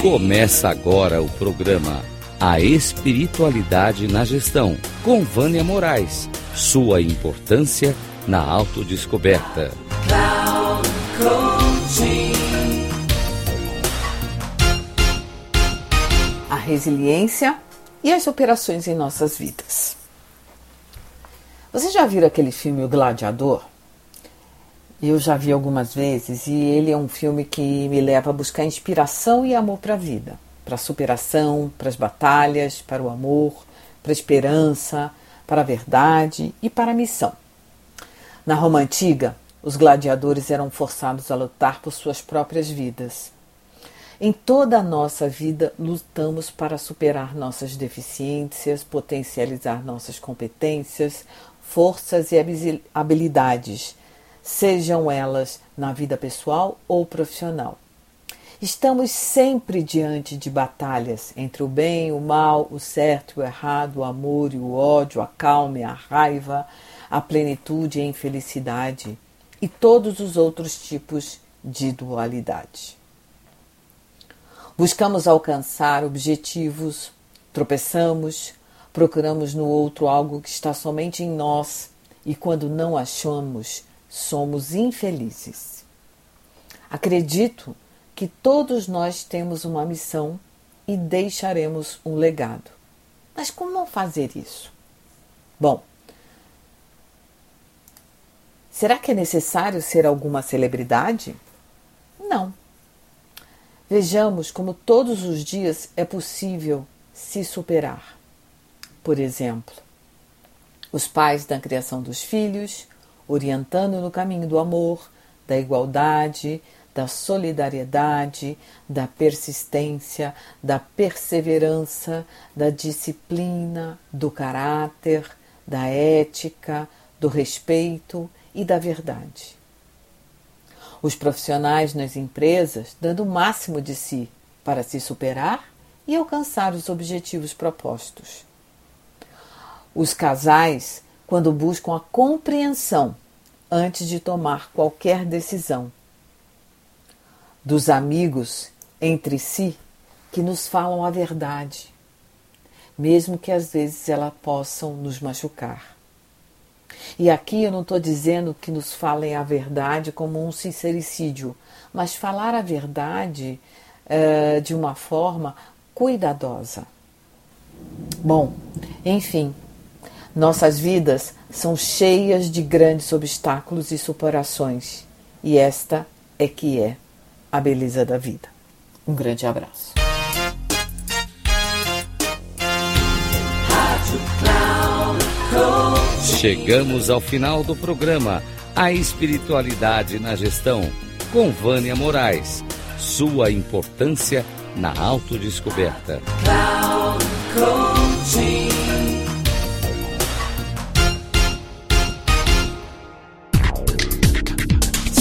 Começa agora o programa A Espiritualidade na Gestão, com Vânia Moraes. Sua importância na autodescoberta. A resiliência e as operações em nossas vidas. Você já viu aquele filme O Gladiador? Eu já vi algumas vezes e ele é um filme que me leva a buscar inspiração e amor para a vida, para a superação, para as batalhas, para o amor, para a esperança, para a verdade e para a missão. Na Roma antiga, os gladiadores eram forçados a lutar por suas próprias vidas. Em toda a nossa vida, lutamos para superar nossas deficiências, potencializar nossas competências, forças e habilidades sejam elas na vida pessoal ou profissional. Estamos sempre diante de batalhas entre o bem, o mal, o certo e o errado, o amor e o ódio, a calma e a raiva, a plenitude e a infelicidade e todos os outros tipos de dualidade. Buscamos alcançar objetivos, tropeçamos, procuramos no outro algo que está somente em nós e quando não achamos, somos infelizes. Acredito que todos nós temos uma missão e deixaremos um legado. Mas como fazer isso? Bom, será que é necessário ser alguma celebridade? Não. Vejamos como todos os dias é possível se superar. Por exemplo, os pais da criação dos filhos, orientando no caminho do amor, da igualdade, da solidariedade, da persistência, da perseverança, da disciplina, do caráter, da ética, do respeito e da verdade. Os profissionais nas empresas dando o máximo de si para se superar e alcançar os objetivos propostos. Os casais quando buscam a compreensão antes de tomar qualquer decisão. Dos amigos entre si que nos falam a verdade, mesmo que às vezes elas possam nos machucar. E aqui eu não estou dizendo que nos falem a verdade como um sincericídio, mas falar a verdade uh, de uma forma cuidadosa. Bom, enfim, nossas vidas são cheias de grandes obstáculos e superações, e esta é que é a beleza da vida. Um grande abraço. Chegamos ao final do programa A Espiritualidade na Gestão, com Vânia Moraes. Sua importância na autodescoberta.